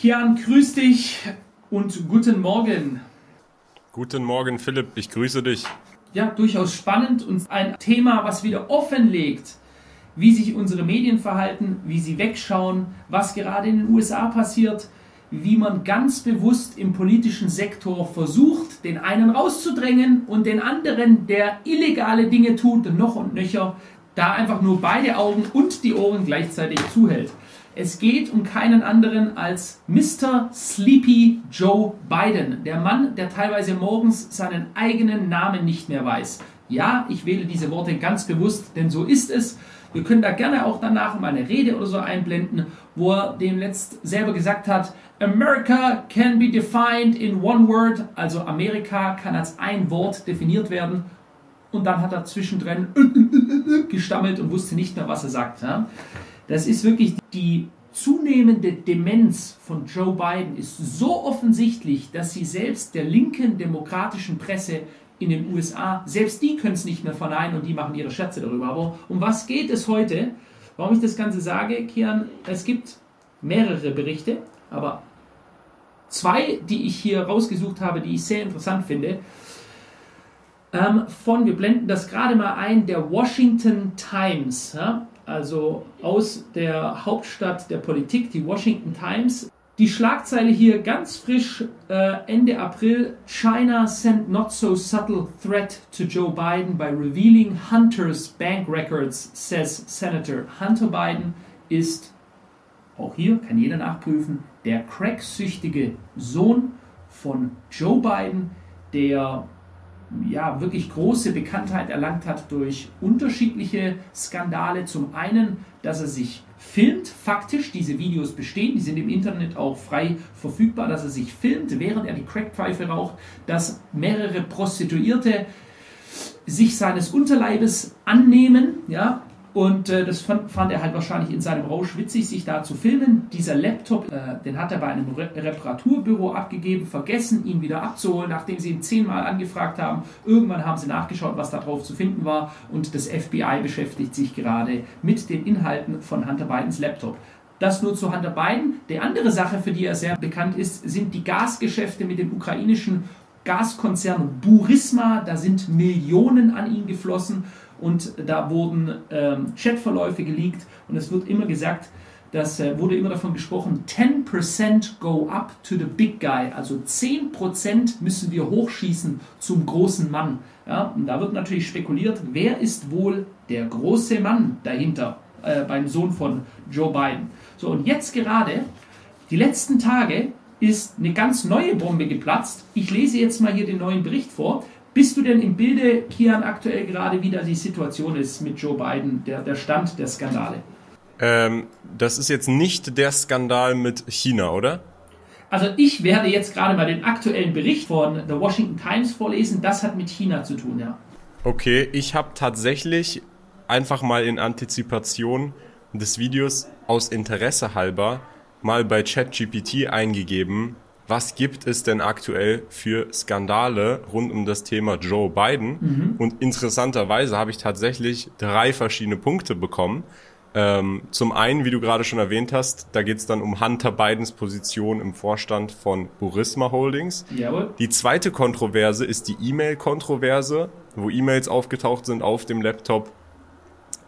Kian, grüß dich und guten Morgen. Guten Morgen, Philipp, ich grüße dich. Ja, durchaus spannend und ein Thema, was wieder offenlegt, wie sich unsere Medien verhalten, wie sie wegschauen, was gerade in den USA passiert, wie man ganz bewusst im politischen Sektor versucht, den einen rauszudrängen und den anderen, der illegale Dinge tut, noch und nöcher, da einfach nur beide Augen und die Ohren gleichzeitig zuhält. Es geht um keinen anderen als Mr. Sleepy Joe Biden, der Mann, der teilweise morgens seinen eigenen Namen nicht mehr weiß. Ja, ich wähle diese Worte ganz bewusst, denn so ist es. Wir können da gerne auch danach mal eine Rede oder so einblenden, wo er dem letzt selber gesagt hat, America can be defined in one word, also Amerika kann als ein Wort definiert werden. Und dann hat er zwischendrin gestammelt und wusste nicht mehr, was er sagt. Das ist wirklich die zunehmende Demenz von Joe Biden ist so offensichtlich, dass sie selbst der linken demokratischen Presse in den USA, selbst die können es nicht mehr verneinen und die machen ihre Scherze darüber. Aber um was geht es heute? Warum ich das Ganze sage, Kian, es gibt mehrere Berichte, aber zwei, die ich hier rausgesucht habe, die ich sehr interessant finde. Ähm, von, wir blenden das gerade mal ein, der Washington Times, ja, also aus der Hauptstadt der Politik, die Washington Times, die Schlagzeile hier ganz frisch äh, Ende April. China sent not so subtle threat to Joe Biden by revealing Hunter's bank records, says Senator. Hunter Biden ist, auch hier kann jeder nachprüfen, der cracksüchtige Sohn von Joe Biden, der ja, wirklich große Bekanntheit erlangt hat durch unterschiedliche Skandale. Zum einen, dass er sich filmt, faktisch, diese Videos bestehen, die sind im Internet auch frei verfügbar, dass er sich filmt, während er die Crackpfeife raucht, dass mehrere Prostituierte sich seines Unterleibes annehmen, ja, und äh, das fand, fand, er halt wahrscheinlich in seinem Rausch witzig, sich da zu filmen. Dieser Laptop, äh, den hat er bei einem Re Reparaturbüro abgegeben, vergessen, ihn wieder abzuholen, nachdem sie ihn zehnmal angefragt haben. Irgendwann haben sie nachgeschaut, was da drauf zu finden war. Und das FBI beschäftigt sich gerade mit den Inhalten von Hunter Bidens Laptop. Das nur zu Hunter Biden. Die andere Sache, für die er sehr bekannt ist, sind die Gasgeschäfte mit dem ukrainischen Gaskonzern Burisma. Da sind Millionen an ihn geflossen und da wurden ähm, Chatverläufe geleakt und es wird immer gesagt, das äh, wurde immer davon gesprochen, 10% go up to the big guy, also 10% müssen wir hochschießen zum großen Mann. Ja, und da wird natürlich spekuliert, wer ist wohl der große Mann dahinter äh, beim Sohn von Joe Biden. So, und jetzt gerade, die letzten Tage, ist eine ganz neue Bombe geplatzt. Ich lese jetzt mal hier den neuen Bericht vor. Bist du denn im Bilde, Kian, aktuell gerade, wie da die Situation ist mit Joe Biden, der, der Stand der Skandale? Ähm, das ist jetzt nicht der Skandal mit China, oder? Also ich werde jetzt gerade mal den aktuellen Bericht von The Washington Times vorlesen. Das hat mit China zu tun, ja. Okay, ich habe tatsächlich einfach mal in Antizipation des Videos aus Interesse halber mal bei ChatGPT eingegeben, was gibt es denn aktuell für Skandale rund um das Thema Joe Biden? Mhm. Und interessanterweise habe ich tatsächlich drei verschiedene Punkte bekommen. Ähm, zum einen, wie du gerade schon erwähnt hast, da geht es dann um Hunter Bidens Position im Vorstand von Burisma Holdings. Jawohl. Die zweite Kontroverse ist die E-Mail-Kontroverse, wo E-Mails aufgetaucht sind auf dem Laptop,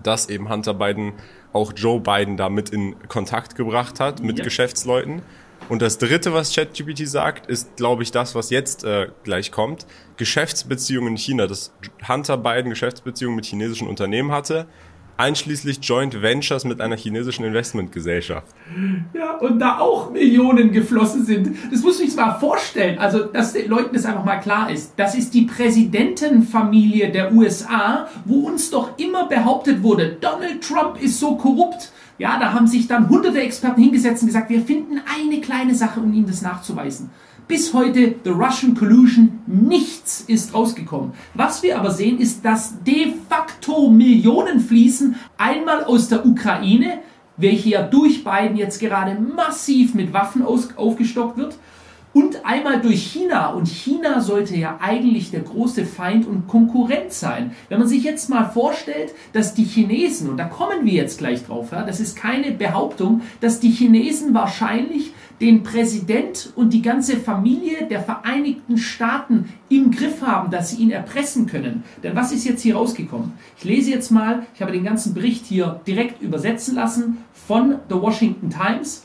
dass eben Hunter Biden auch Joe Biden damit in Kontakt gebracht hat mit ja. Geschäftsleuten. Und das Dritte, was ChatGPT sagt, ist, glaube ich, das, was jetzt äh, gleich kommt. Geschäftsbeziehungen in China, dass Hunter Biden Geschäftsbeziehungen mit chinesischen Unternehmen hatte, einschließlich Joint Ventures mit einer chinesischen Investmentgesellschaft. Ja, und da auch Millionen geflossen sind. Das muss ich sich mal vorstellen. Also, dass den Leuten das einfach mal klar ist. Das ist die Präsidentenfamilie der USA, wo uns doch immer behauptet wurde, Donald Trump ist so korrupt. Ja, da haben sich dann hunderte Experten hingesetzt und gesagt, wir finden eine kleine Sache, um ihnen das nachzuweisen. Bis heute The Russian Collusion, nichts ist rausgekommen. Was wir aber sehen, ist, dass de facto Millionen fließen, einmal aus der Ukraine, welche ja durch Biden jetzt gerade massiv mit Waffen aufgestockt wird, und einmal durch China. Und China sollte ja eigentlich der große Feind und Konkurrent sein. Wenn man sich jetzt mal vorstellt, dass die Chinesen, und da kommen wir jetzt gleich drauf, ja, das ist keine Behauptung, dass die Chinesen wahrscheinlich den Präsident und die ganze Familie der Vereinigten Staaten im Griff haben, dass sie ihn erpressen können. Denn was ist jetzt hier rausgekommen? Ich lese jetzt mal, ich habe den ganzen Bericht hier direkt übersetzen lassen von The Washington Times.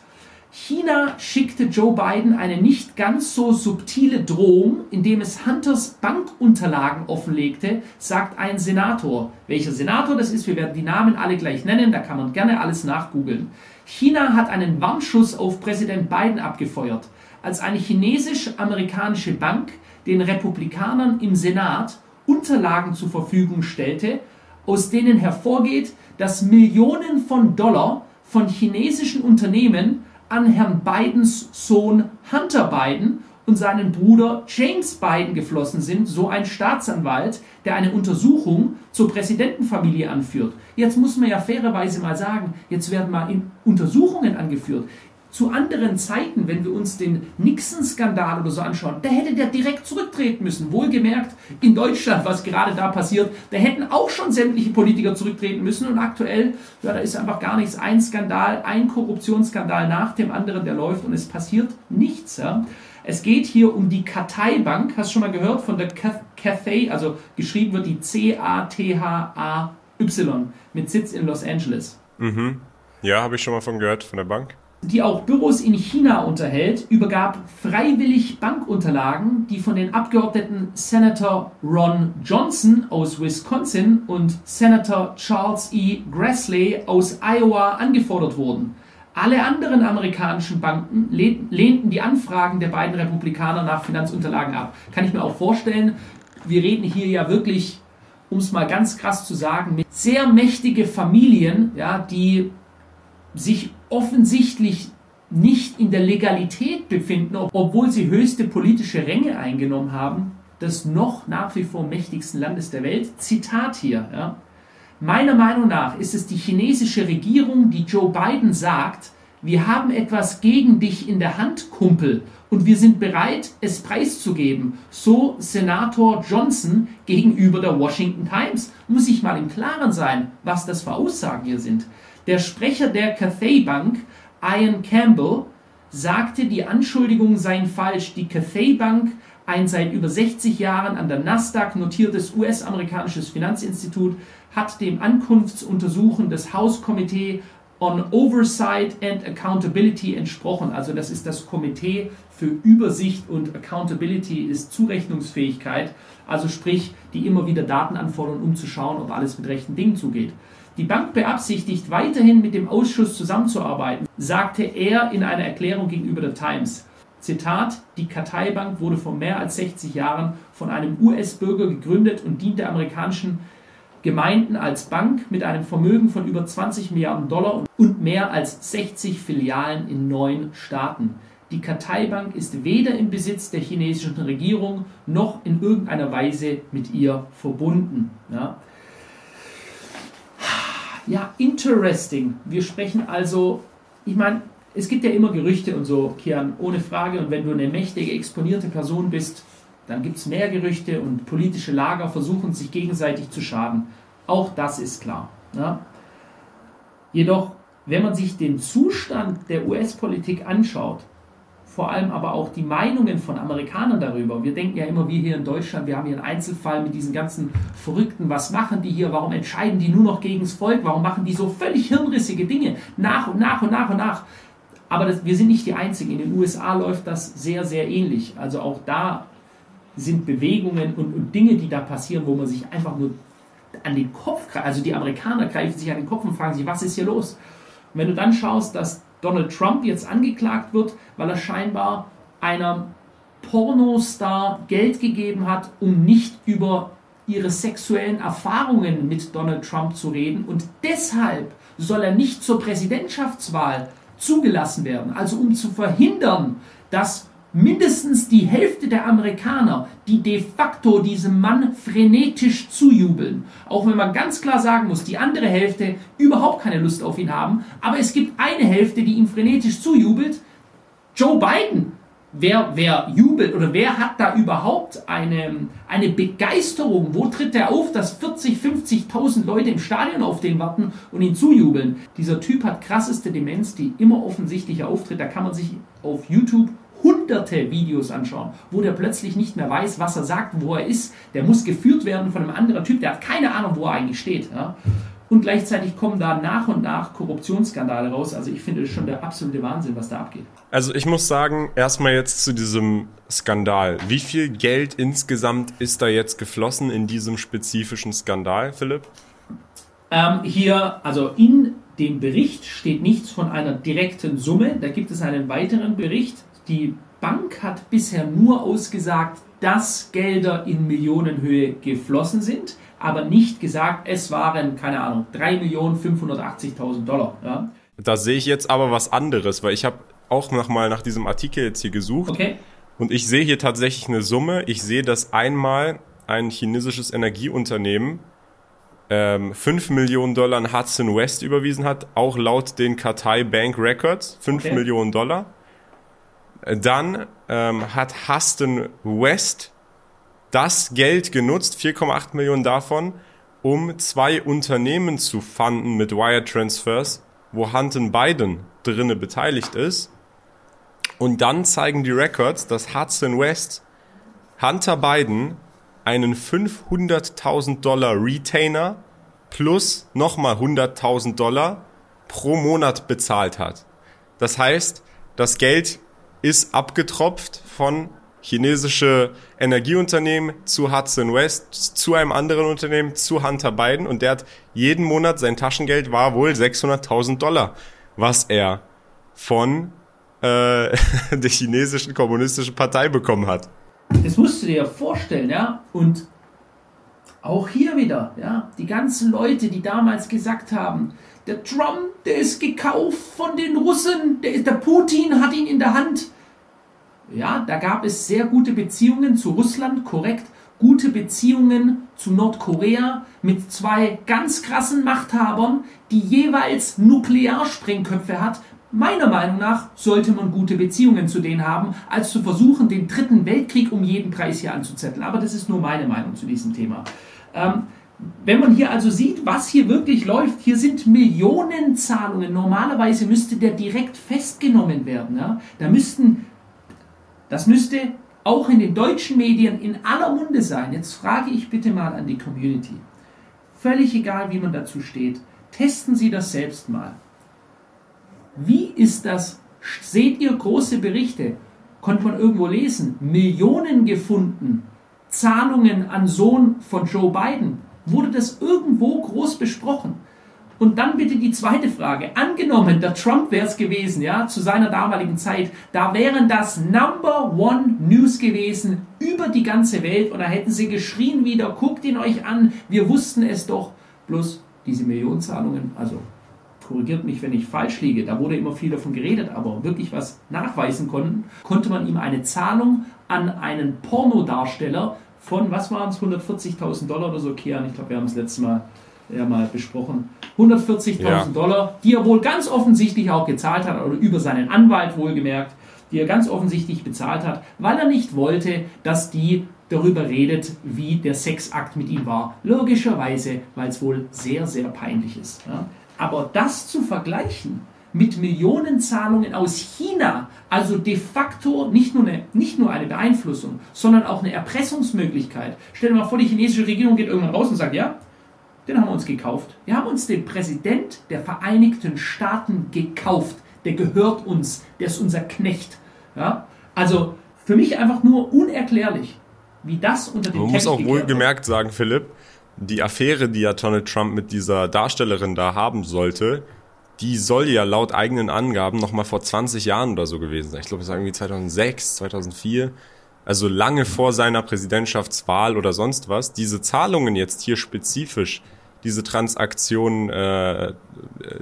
China schickte Joe Biden eine nicht ganz so subtile Drohung, indem es Hunters Bankunterlagen offenlegte, sagt ein Senator. Welcher Senator das ist, wir werden die Namen alle gleich nennen, da kann man gerne alles nachgoogeln. China hat einen Warnschuss auf Präsident Biden abgefeuert, als eine chinesisch-amerikanische Bank den Republikanern im Senat Unterlagen zur Verfügung stellte, aus denen hervorgeht, dass Millionen von Dollar von chinesischen Unternehmen an Herrn Bidens Sohn Hunter Biden und seinen Bruder James Biden geflossen sind, so ein Staatsanwalt, der eine Untersuchung zur Präsidentenfamilie anführt. Jetzt muss man ja fairerweise mal sagen, jetzt werden mal Untersuchungen angeführt zu anderen Zeiten, wenn wir uns den Nixon-Skandal oder so anschauen, da hätte der direkt zurücktreten müssen. Wohlgemerkt, in Deutschland, was gerade da passiert, da hätten auch schon sämtliche Politiker zurücktreten müssen und aktuell, ja, da ist einfach gar nichts. Ein Skandal, ein Korruptionsskandal nach dem anderen, der läuft und es passiert nichts. Ja. Es geht hier um die Cathay Bank, hast du schon mal gehört, von der Cathay, also geschrieben wird die C-A-T-H-A-Y mit Sitz in Los Angeles. Mhm. Ja, habe ich schon mal von gehört, von der Bank die auch Büros in China unterhält, übergab freiwillig Bankunterlagen, die von den Abgeordneten Senator Ron Johnson aus Wisconsin und Senator Charles E. Grassley aus Iowa angefordert wurden. Alle anderen amerikanischen Banken lehnten die Anfragen der beiden Republikaner nach Finanzunterlagen ab. Kann ich mir auch vorstellen, wir reden hier ja wirklich, um es mal ganz krass zu sagen, mit sehr mächtige Familien, ja, die sich offensichtlich nicht in der Legalität befinden, obwohl sie höchste politische Ränge eingenommen haben, des noch nach wie vor mächtigsten Landes der Welt. Zitat hier. Ja. Meiner Meinung nach ist es die chinesische Regierung, die Joe Biden sagt, wir haben etwas gegen dich in der Hand, Kumpel, und wir sind bereit, es preiszugeben. So Senator Johnson gegenüber der Washington Times. Muss ich mal im Klaren sein, was das für Aussagen hier sind. Der Sprecher der Cathay Bank, Ian Campbell, sagte, die Anschuldigungen seien falsch. Die Cathay Bank, ein seit über 60 Jahren an der Nasdaq notiertes US-amerikanisches Finanzinstitut, hat dem Ankunftsuntersuchen des House Committee on Oversight and Accountability entsprochen. Also das ist das Komitee für Übersicht und Accountability ist Zurechnungsfähigkeit. Also sprich, die immer wieder Daten anfordern, um zu schauen, ob alles mit rechten Dingen zugeht. Die Bank beabsichtigt weiterhin mit dem Ausschuss zusammenzuarbeiten, sagte er in einer Erklärung gegenüber der Times. Zitat, die Kartei Bank wurde vor mehr als 60 Jahren von einem US-Bürger gegründet und dient der amerikanischen Gemeinden als Bank mit einem Vermögen von über 20 Milliarden Dollar und mehr als 60 Filialen in neun Staaten. Die Kartei Bank ist weder im Besitz der chinesischen Regierung noch in irgendeiner Weise mit ihr verbunden. Ja. Ja, interesting. Wir sprechen also, ich meine, es gibt ja immer Gerüchte und so, Kian, ohne Frage. Und wenn du eine mächtige, exponierte Person bist, dann gibt es mehr Gerüchte und politische Lager versuchen sich gegenseitig zu schaden. Auch das ist klar. Ja. Jedoch, wenn man sich den Zustand der US-Politik anschaut, vor allem aber auch die Meinungen von Amerikanern darüber. Wir denken ja immer, wie hier in Deutschland, wir haben hier einen Einzelfall mit diesen ganzen Verrückten, was machen die hier, warum entscheiden die nur noch gegen das Volk, warum machen die so völlig hirnrissige Dinge, nach und nach und nach und nach. Aber das, wir sind nicht die Einzigen. In den USA läuft das sehr, sehr ähnlich. Also auch da sind Bewegungen und, und Dinge, die da passieren, wo man sich einfach nur an den Kopf greift. Also die Amerikaner greifen sich an den Kopf und fragen sich, was ist hier los? Und wenn du dann schaust, dass Donald Trump jetzt angeklagt wird, weil er scheinbar einem Pornostar Geld gegeben hat, um nicht über ihre sexuellen Erfahrungen mit Donald Trump zu reden. Und deshalb soll er nicht zur Präsidentschaftswahl zugelassen werden. Also um zu verhindern, dass mindestens die Hälfte der Amerikaner, die de facto diesem Mann frenetisch zujubeln. Auch wenn man ganz klar sagen muss, die andere Hälfte überhaupt keine Lust auf ihn haben. Aber es gibt eine Hälfte, die ihm frenetisch zujubelt. Joe Biden. Wer, wer jubelt oder wer hat da überhaupt eine, eine Begeisterung? Wo tritt der auf, dass 40, 50.000 Leute im Stadion auf den warten und ihn zujubeln? Dieser Typ hat krasseste Demenz, die immer offensichtlicher auftritt. Da kann man sich auf YouTube hunderte Videos anschauen, wo der plötzlich nicht mehr weiß, was er sagt, wo er ist. Der muss geführt werden von einem anderen Typ, der hat keine Ahnung, wo er eigentlich steht. Ja? Und gleichzeitig kommen da nach und nach Korruptionsskandale raus. Also ich finde das schon der absolute Wahnsinn, was da abgeht. Also ich muss sagen, erstmal jetzt zu diesem Skandal. Wie viel Geld insgesamt ist da jetzt geflossen in diesem spezifischen Skandal, Philipp? Ähm, hier, also in dem Bericht steht nichts von einer direkten Summe. Da gibt es einen weiteren Bericht. Die Bank hat bisher nur ausgesagt, dass Gelder in Millionenhöhe geflossen sind aber nicht gesagt, es waren, keine Ahnung, 3.580.000 Dollar. Ja. Da sehe ich jetzt aber was anderes, weil ich habe auch noch mal nach diesem Artikel jetzt hier gesucht. Okay. Und ich sehe hier tatsächlich eine Summe. Ich sehe, dass einmal ein chinesisches Energieunternehmen ähm, 5 Millionen Dollar an Hudson West überwiesen hat, auch laut den Katai Bank Records, 5 okay. Millionen Dollar. Dann ähm, hat Hudson West das Geld genutzt, 4,8 Millionen davon, um zwei Unternehmen zu fanden mit Wire Transfers, wo Hunter Biden drinne beteiligt ist. Und dann zeigen die Records, dass Hudson West Hunter Biden einen 500.000 Dollar Retainer plus nochmal 100.000 Dollar pro Monat bezahlt hat. Das heißt, das Geld ist abgetropft von chinesische Energieunternehmen zu Hudson West, zu einem anderen Unternehmen, zu Hunter Biden und der hat jeden Monat sein Taschengeld war wohl 600.000 Dollar, was er von äh, der chinesischen kommunistischen Partei bekommen hat. Das musst du dir ja vorstellen, ja. Und auch hier wieder, ja, die ganzen Leute, die damals gesagt haben, der Trump, der ist gekauft von den Russen, der, der Putin hat ihn in der Hand. Ja, da gab es sehr gute Beziehungen zu Russland, korrekt, gute Beziehungen zu Nordkorea mit zwei ganz krassen Machthabern, die jeweils Nuklearsprengköpfe hat. Meiner Meinung nach sollte man gute Beziehungen zu denen haben, als zu versuchen, den dritten Weltkrieg um jeden Preis hier anzuzetteln. Aber das ist nur meine Meinung zu diesem Thema. Ähm, wenn man hier also sieht, was hier wirklich läuft, hier sind Millionenzahlungen. Normalerweise müsste der direkt festgenommen werden. Ja? Da müssten das müsste auch in den deutschen Medien in aller Munde sein. Jetzt frage ich bitte mal an die Community. Völlig egal, wie man dazu steht. Testen Sie das selbst mal. Wie ist das? Seht ihr große Berichte? Konnte man irgendwo lesen? Millionen gefunden. Zahlungen an Sohn von Joe Biden. Wurde das irgendwo groß besprochen? Und dann bitte die zweite Frage. Angenommen, der Trump wäre es gewesen, ja, zu seiner damaligen Zeit, da wären das Number One News gewesen über die ganze Welt und da hätten sie geschrien wieder, guckt ihn euch an, wir wussten es doch. Bloß diese Millionenzahlungen, also korrigiert mich, wenn ich falsch liege, da wurde immer viel davon geredet, aber wirklich was nachweisen konnten, konnte man ihm eine Zahlung an einen Pornodarsteller von, was waren es, 140.000 Dollar oder so kehren. Ich glaube, wir haben es letztes Mal ja mal besprochen. 140.000 ja. Dollar, die er wohl ganz offensichtlich auch gezahlt hat, oder über seinen Anwalt wohlgemerkt, die er ganz offensichtlich bezahlt hat, weil er nicht wollte, dass die darüber redet, wie der Sexakt mit ihm war. Logischerweise, weil es wohl sehr, sehr peinlich ist. Ja. Aber das zu vergleichen mit Millionenzahlungen aus China, also de facto nicht nur, eine, nicht nur eine Beeinflussung, sondern auch eine Erpressungsmöglichkeit. Stell dir mal vor, die chinesische Regierung geht irgendwann raus und sagt, ja, den haben wir uns gekauft. Wir haben uns den Präsident der Vereinigten Staaten gekauft. Der gehört uns. Der ist unser Knecht. Ja? Also für mich einfach nur unerklärlich, wie das unter dem Man muss auch wohlgemerkt sagen, Philipp, die Affäre, die ja Donald Trump mit dieser Darstellerin da haben sollte, die soll ja laut eigenen Angaben noch mal vor 20 Jahren oder so gewesen sein. Ich glaube, es war irgendwie 2006, 2004 also lange vor seiner Präsidentschaftswahl oder sonst was, diese Zahlungen jetzt hier spezifisch diese Transaktion äh,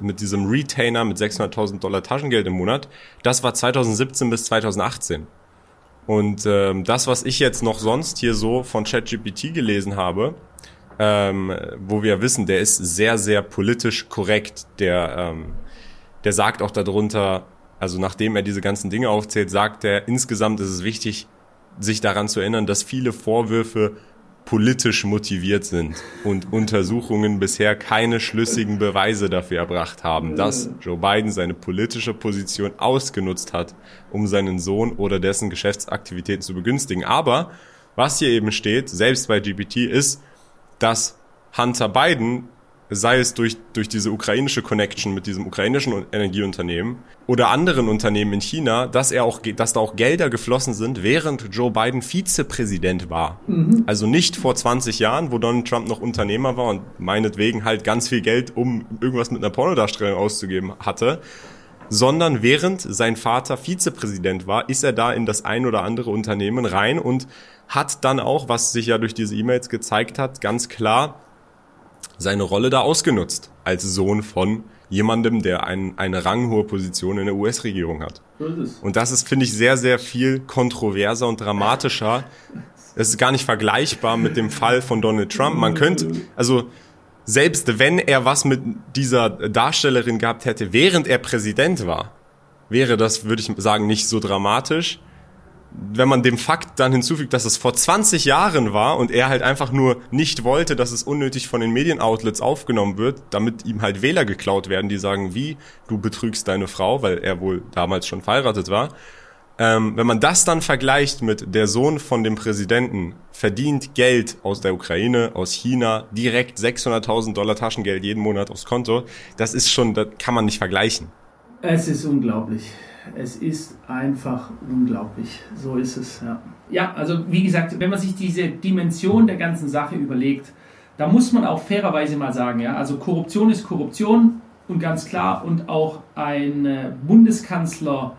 mit diesem Retainer mit 600.000 Dollar Taschengeld im Monat, das war 2017 bis 2018. Und ähm, das, was ich jetzt noch sonst hier so von ChatGPT gelesen habe, ähm, wo wir wissen, der ist sehr, sehr politisch korrekt. Der, ähm, der sagt auch darunter, Also nachdem er diese ganzen Dinge aufzählt, sagt er, insgesamt ist es wichtig, sich daran zu erinnern, dass viele Vorwürfe politisch motiviert sind und Untersuchungen bisher keine schlüssigen Beweise dafür erbracht haben, dass Joe Biden seine politische Position ausgenutzt hat, um seinen Sohn oder dessen Geschäftsaktivitäten zu begünstigen. Aber was hier eben steht, selbst bei GPT, ist, dass Hunter Biden sei es durch, durch diese ukrainische Connection mit diesem ukrainischen Energieunternehmen oder anderen Unternehmen in China, dass er auch, dass da auch Gelder geflossen sind, während Joe Biden Vizepräsident war. Mhm. Also nicht vor 20 Jahren, wo Donald Trump noch Unternehmer war und meinetwegen halt ganz viel Geld, um irgendwas mit einer Pornodarstellung auszugeben hatte, sondern während sein Vater Vizepräsident war, ist er da in das ein oder andere Unternehmen rein und hat dann auch, was sich ja durch diese E-Mails gezeigt hat, ganz klar seine Rolle da ausgenutzt als Sohn von jemandem, der ein, eine ranghohe Position in der US-Regierung hat. Und das ist, finde ich, sehr, sehr viel kontroverser und dramatischer. Es ist gar nicht vergleichbar mit dem Fall von Donald Trump. Man könnte, also selbst wenn er was mit dieser Darstellerin gehabt hätte, während er Präsident war, wäre das, würde ich sagen, nicht so dramatisch wenn man dem Fakt dann hinzufügt, dass es vor 20 Jahren war und er halt einfach nur nicht wollte, dass es unnötig von den Medienoutlets aufgenommen wird, damit ihm halt Wähler geklaut werden, die sagen, wie, du betrügst deine Frau, weil er wohl damals schon verheiratet war. Ähm, wenn man das dann vergleicht mit der Sohn von dem Präsidenten verdient Geld aus der Ukraine, aus China, direkt 600.000 Dollar Taschengeld jeden Monat aufs Konto, das ist schon, das kann man nicht vergleichen. Es ist unglaublich es ist einfach unglaublich. So ist es. Ja. ja, also wie gesagt, wenn man sich diese Dimension der ganzen Sache überlegt, da muss man auch fairerweise mal sagen, ja, also Korruption ist Korruption und ganz klar und auch ein äh, Bundeskanzler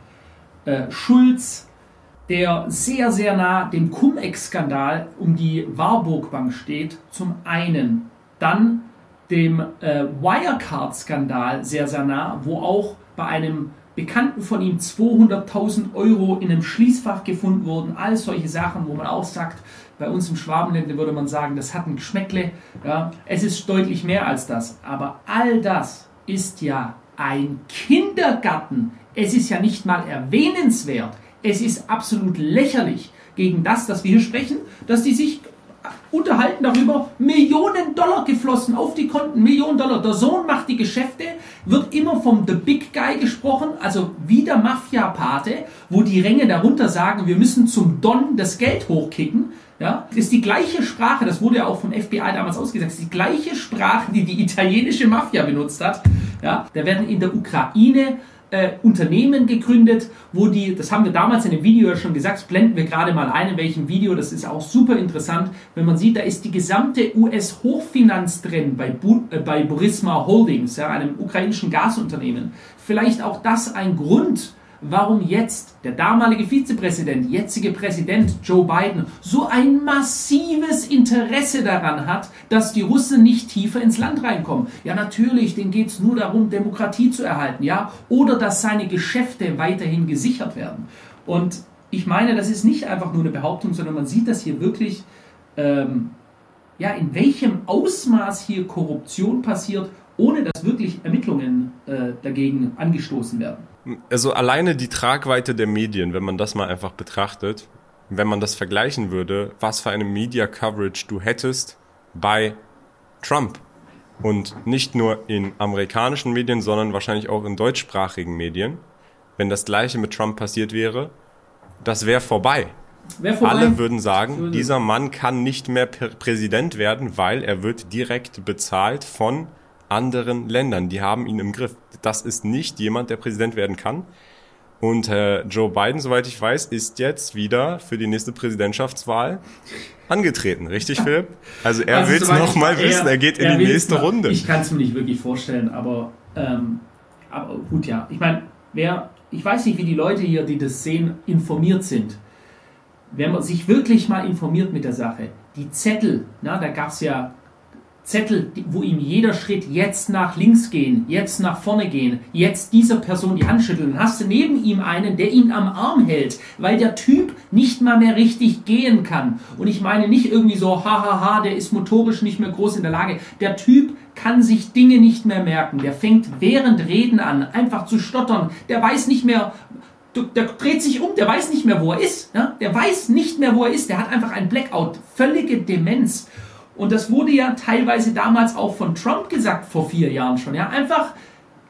äh, Schulz, der sehr, sehr nah dem Cum-Ex-Skandal um die Warburg Bank steht, zum einen. Dann dem äh, Wirecard-Skandal sehr, sehr nah, wo auch bei einem Bekannten von ihm 200.000 Euro in einem Schließfach gefunden wurden. All solche Sachen, wo man auch sagt, bei uns im Schwabenländle würde man sagen, das hat ein Geschmäckle. Ja, es ist deutlich mehr als das. Aber all das ist ja ein Kindergarten. Es ist ja nicht mal erwähnenswert. Es ist absolut lächerlich gegen das, dass wir hier sprechen, dass die sich unterhalten darüber, Millionen Dollar geflossen auf die Konten, Millionen Dollar. Der Sohn macht die Geschäfte, wird immer vom The Big Guy gesprochen, also wie der Mafia-Pate, wo die Ränge darunter sagen, wir müssen zum Don das Geld hochkicken. Ja, ist die gleiche Sprache, das wurde ja auch vom FBI damals ausgesagt, ist die gleiche Sprache, die die italienische Mafia benutzt hat. Ja, da werden in der Ukraine äh, Unternehmen gegründet, wo die, das haben wir damals in dem Video ja schon gesagt, das blenden wir gerade mal ein, in welchem Video, das ist auch super interessant, wenn man sieht, da ist die gesamte US-Hochfinanz drin bei, Bu äh, bei Burisma Holdings, ja, einem ukrainischen Gasunternehmen. Vielleicht auch das ein Grund, warum jetzt der damalige Vizepräsident, jetzige Präsident Joe Biden so ein massives Interesse daran hat, dass die Russen nicht tiefer ins Land reinkommen. Ja, natürlich, denen geht es nur darum, Demokratie zu erhalten, ja, oder dass seine Geschäfte weiterhin gesichert werden. Und ich meine, das ist nicht einfach nur eine Behauptung, sondern man sieht das hier wirklich, ähm, ja, in welchem Ausmaß hier Korruption passiert, ohne dass wirklich Ermittlungen äh, dagegen angestoßen werden also alleine die Tragweite der Medien, wenn man das mal einfach betrachtet, wenn man das vergleichen würde, was für eine Media Coverage du hättest bei Trump. Und nicht nur in amerikanischen Medien, sondern wahrscheinlich auch in deutschsprachigen Medien. Wenn das gleiche mit Trump passiert wäre, das wäre vorbei. Wär vorbei. Alle würden sagen, dieser Mann kann nicht mehr Präsident werden, weil er wird direkt bezahlt von anderen Ländern. Die haben ihn im Griff. Das ist nicht jemand, der Präsident werden kann. Und äh, Joe Biden, soweit ich weiß, ist jetzt wieder für die nächste Präsidentschaftswahl angetreten, richtig, Philipp? Also er also, will es nochmal wissen, er geht in er die nächste noch, Runde. Ich kann es mir nicht wirklich vorstellen, aber, ähm, aber gut, ja. Ich meine, wer, ich weiß nicht, wie die Leute hier, die das sehen, informiert sind. Wenn man sich wirklich mal informiert mit der Sache, die Zettel, na, da gab es ja Zettel, wo ihm jeder Schritt jetzt nach links gehen, jetzt nach vorne gehen, jetzt dieser Person die Hand schütteln. Dann hast du neben ihm einen, der ihn am Arm hält, weil der Typ nicht mal mehr richtig gehen kann. Und ich meine nicht irgendwie so, hahaha, der ist motorisch nicht mehr groß in der Lage. Der Typ kann sich Dinge nicht mehr merken. Der fängt während Reden an, einfach zu stottern. Der weiß nicht mehr, der dreht sich um, der weiß nicht mehr, wo er ist. Ja? Der weiß nicht mehr, wo er ist. Der hat einfach ein Blackout, völlige Demenz. Und das wurde ja teilweise damals auch von Trump gesagt, vor vier Jahren schon. Ja, einfach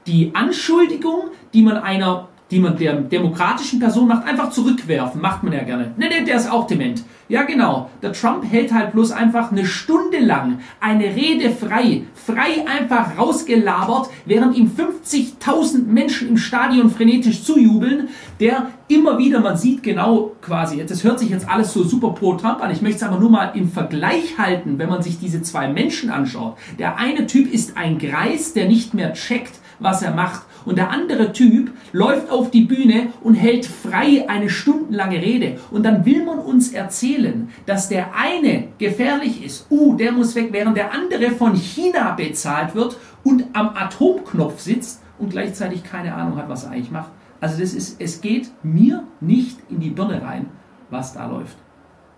die Anschuldigung, die man einer die man der demokratischen Person macht, einfach zurückwerfen. Macht man ja gerne. Ne, ne, der ist auch dement. Ja, genau. Der Trump hält halt bloß einfach eine Stunde lang eine Rede frei. Frei einfach rausgelabert, während ihm 50.000 Menschen im Stadion frenetisch zujubeln. Der immer wieder, man sieht genau quasi, das hört sich jetzt alles so super pro Trump an. Ich möchte es aber nur mal im Vergleich halten, wenn man sich diese zwei Menschen anschaut. Der eine Typ ist ein Greis, der nicht mehr checkt, was er macht. Und der andere Typ läuft auf die Bühne und hält frei eine stundenlange Rede. Und dann will man uns erzählen, dass der eine gefährlich ist. Uh, der muss weg, während der andere von China bezahlt wird und am Atomknopf sitzt und gleichzeitig keine Ahnung hat, was er eigentlich macht. Also das ist, es geht mir nicht in die Birne rein, was da läuft.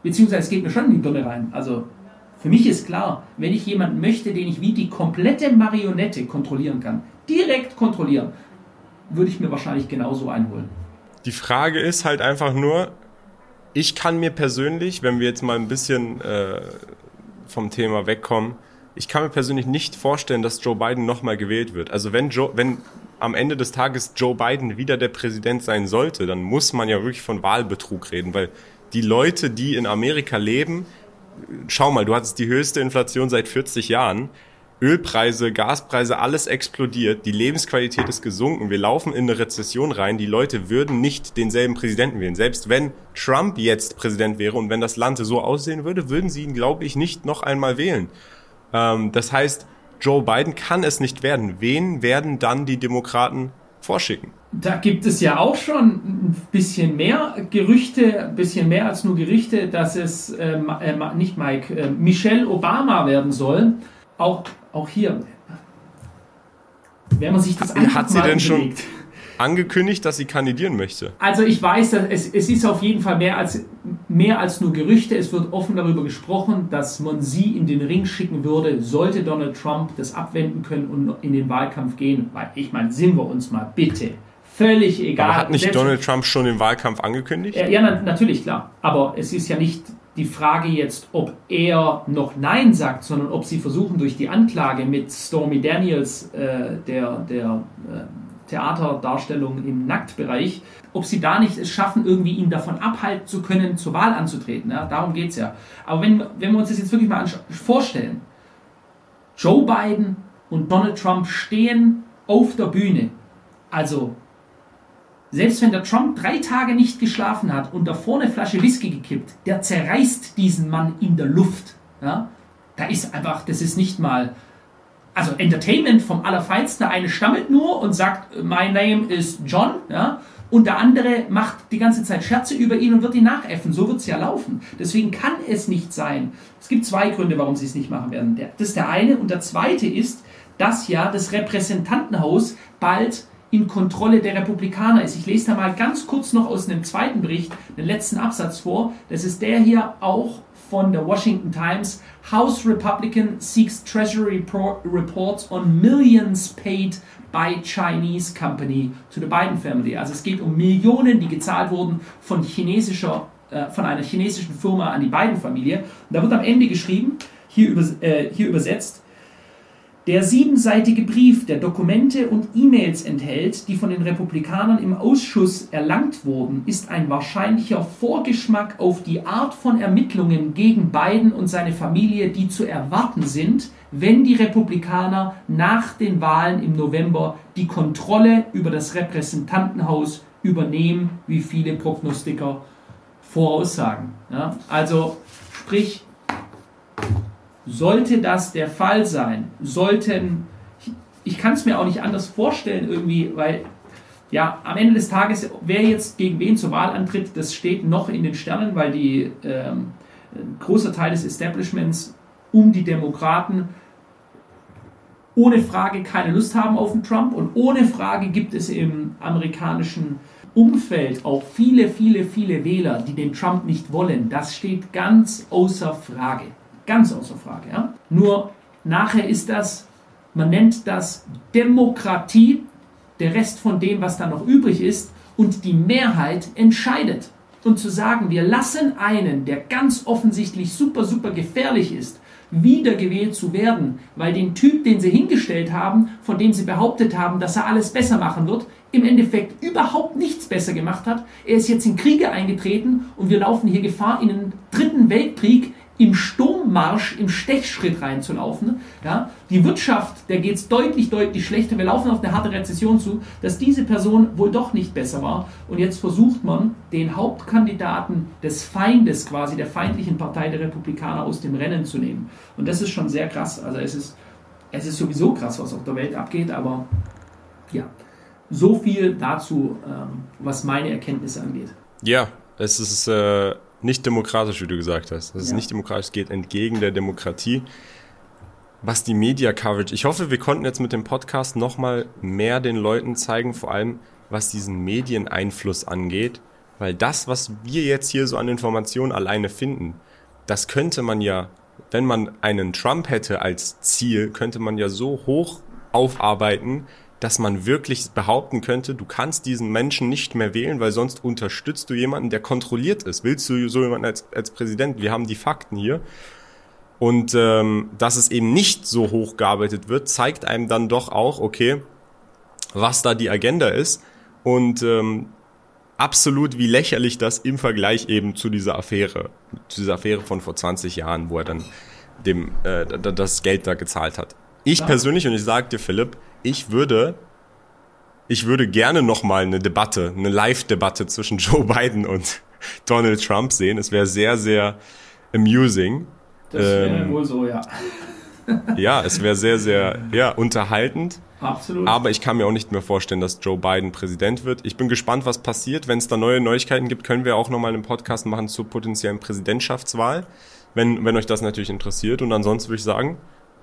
Beziehungsweise es geht mir schon in die Birne rein. Also für mich ist klar, wenn ich jemanden möchte, den ich wie die komplette Marionette kontrollieren kann, direkt kontrollieren, würde ich mir wahrscheinlich genauso einholen. Die Frage ist halt einfach nur, ich kann mir persönlich, wenn wir jetzt mal ein bisschen äh, vom Thema wegkommen, ich kann mir persönlich nicht vorstellen, dass Joe Biden nochmal gewählt wird. Also wenn Joe, wenn am Ende des Tages Joe Biden wieder der Präsident sein sollte, dann muss man ja wirklich von Wahlbetrug reden, weil die Leute, die in Amerika leben, schau mal, du hattest die höchste Inflation seit 40 Jahren. Ölpreise, Gaspreise, alles explodiert, die Lebensqualität ist gesunken, wir laufen in eine Rezession rein, die Leute würden nicht denselben Präsidenten wählen. Selbst wenn Trump jetzt Präsident wäre und wenn das Land so aussehen würde, würden sie ihn, glaube ich, nicht noch einmal wählen. Ähm, das heißt, Joe Biden kann es nicht werden. Wen werden dann die Demokraten vorschicken? Da gibt es ja auch schon ein bisschen mehr Gerüchte, ein bisschen mehr als nur Gerüchte, dass es äh, äh, nicht Mike, äh, Michelle Obama werden soll. Auch auch hier, wenn man sich das einfach Hat sie denn schon angekündigt, dass sie kandidieren möchte? Also ich weiß, dass es, es ist auf jeden Fall mehr als, mehr als nur Gerüchte. Es wird offen darüber gesprochen, dass man sie in den Ring schicken würde, sollte Donald Trump das abwenden können und in den Wahlkampf gehen. Weil ich meine, sind wir uns mal bitte. Völlig egal. Aber hat nicht Selbst, Donald Trump schon den Wahlkampf angekündigt? Ja, ja, natürlich, klar. Aber es ist ja nicht die Frage jetzt, ob er noch Nein sagt, sondern ob sie versuchen, durch die Anklage mit Stormy Daniels, äh, der, der äh, Theaterdarstellung im Nacktbereich, ob sie da nicht es schaffen, irgendwie ihn davon abhalten zu können, zur Wahl anzutreten. Ja? Darum geht es ja. Aber wenn, wenn wir uns das jetzt wirklich mal vorstellen, Joe Biden und Donald Trump stehen auf der Bühne, also selbst wenn der Trump drei Tage nicht geschlafen hat und davor eine Flasche Whisky gekippt, der zerreißt diesen Mann in der Luft. Ja? Da ist einfach, das ist nicht mal, also Entertainment vom Allerfeinsten. Der eine stammelt nur und sagt, my name is John, ja? und der andere macht die ganze Zeit Scherze über ihn und wird ihn nachäffen. So wird es ja laufen. Deswegen kann es nicht sein. Es gibt zwei Gründe, warum sie es nicht machen werden. Das ist der eine. Und der zweite ist, dass ja das Repräsentantenhaus bald in Kontrolle der Republikaner ist. Ich lese da mal ganz kurz noch aus einem zweiten Bericht den letzten Absatz vor. Das ist der hier auch von der Washington Times. House Republican seeks Treasury reports on millions paid by Chinese company to the Biden family. Also es geht um Millionen, die gezahlt wurden von chinesischer äh, von einer chinesischen Firma an die Biden-Familie. Da wird am Ende geschrieben, hier, über, äh, hier übersetzt, der siebenseitige Brief, der Dokumente und E-Mails enthält, die von den Republikanern im Ausschuss erlangt wurden, ist ein wahrscheinlicher Vorgeschmack auf die Art von Ermittlungen gegen Biden und seine Familie, die zu erwarten sind, wenn die Republikaner nach den Wahlen im November die Kontrolle über das Repräsentantenhaus übernehmen, wie viele Prognostiker voraussagen. Ja, also sprich, sollte das der Fall sein, sollten, ich kann es mir auch nicht anders vorstellen irgendwie, weil ja, am Ende des Tages, wer jetzt gegen wen zur Wahl antritt, das steht noch in den Sternen, weil die, ähm, ein großer Teil des Establishments um die Demokraten ohne Frage keine Lust haben auf den Trump und ohne Frage gibt es im amerikanischen Umfeld auch viele, viele, viele Wähler, die den Trump nicht wollen. Das steht ganz außer Frage. Ganz außer Frage. Ja? Nur nachher ist das, man nennt das Demokratie, der Rest von dem, was da noch übrig ist, und die Mehrheit entscheidet. Und zu sagen, wir lassen einen, der ganz offensichtlich super, super gefährlich ist, wiedergewählt zu werden, weil den Typ, den sie hingestellt haben, von dem sie behauptet haben, dass er alles besser machen wird, im Endeffekt überhaupt nichts besser gemacht hat. Er ist jetzt in Kriege eingetreten und wir laufen hier Gefahr, in den dritten Weltkrieg im Sturmmarsch, im Stechschritt reinzulaufen. Ja, die Wirtschaft, der geht es deutlich, deutlich schlechter. Wir laufen auf eine harte Rezession zu, dass diese Person wohl doch nicht besser war. Und jetzt versucht man, den Hauptkandidaten des Feindes, quasi der feindlichen Partei der Republikaner, aus dem Rennen zu nehmen. Und das ist schon sehr krass. Also es ist, es ist sowieso krass, was auf der Welt abgeht, aber ja, so viel dazu, ähm, was meine Erkenntnisse angeht. Ja, es ist. Äh nicht demokratisch, wie du gesagt hast. Das ist ja. nicht demokratisch, geht entgegen der Demokratie. Was die Media Coverage, ich hoffe, wir konnten jetzt mit dem Podcast nochmal mehr den Leuten zeigen, vor allem was diesen Medieneinfluss angeht, weil das, was wir jetzt hier so an Informationen alleine finden, das könnte man ja, wenn man einen Trump hätte als Ziel, könnte man ja so hoch aufarbeiten, dass man wirklich behaupten könnte, du kannst diesen Menschen nicht mehr wählen, weil sonst unterstützt du jemanden, der kontrolliert ist. Willst du so jemanden als, als Präsident? Wir haben die Fakten hier. Und ähm, dass es eben nicht so hoch gearbeitet wird, zeigt einem dann doch auch, okay, was da die Agenda ist. Und ähm, absolut wie lächerlich das im Vergleich eben zu dieser Affäre, zu dieser Affäre von vor 20 Jahren, wo er dann dem äh, das Geld da gezahlt hat. Ich persönlich, und ich sag dir, Philipp, ich würde, ich würde gerne noch mal eine Debatte, eine Live-Debatte zwischen Joe Biden und Donald Trump sehen. Es wäre sehr, sehr amusing. Das wäre ähm, wohl so, ja. ja, es wäre sehr, sehr ja, unterhaltend. Absolut. Aber ich kann mir auch nicht mehr vorstellen, dass Joe Biden Präsident wird. Ich bin gespannt, was passiert. Wenn es da neue Neuigkeiten gibt, können wir auch nochmal einen Podcast machen zur potenziellen Präsidentschaftswahl, wenn, wenn euch das natürlich interessiert. Und ansonsten würde ich sagen,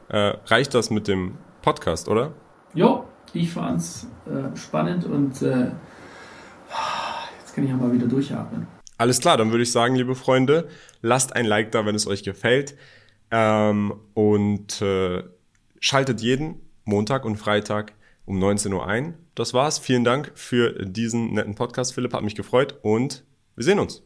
äh, reicht das mit dem Podcast, oder? Jo, ich fand's äh, spannend und äh, jetzt kann ich auch mal wieder durchatmen. Alles klar, dann würde ich sagen, liebe Freunde, lasst ein Like da, wenn es euch gefällt. Ähm, und äh, schaltet jeden Montag und Freitag um 19 Uhr ein. Das war's. Vielen Dank für diesen netten Podcast. Philipp hat mich gefreut und wir sehen uns.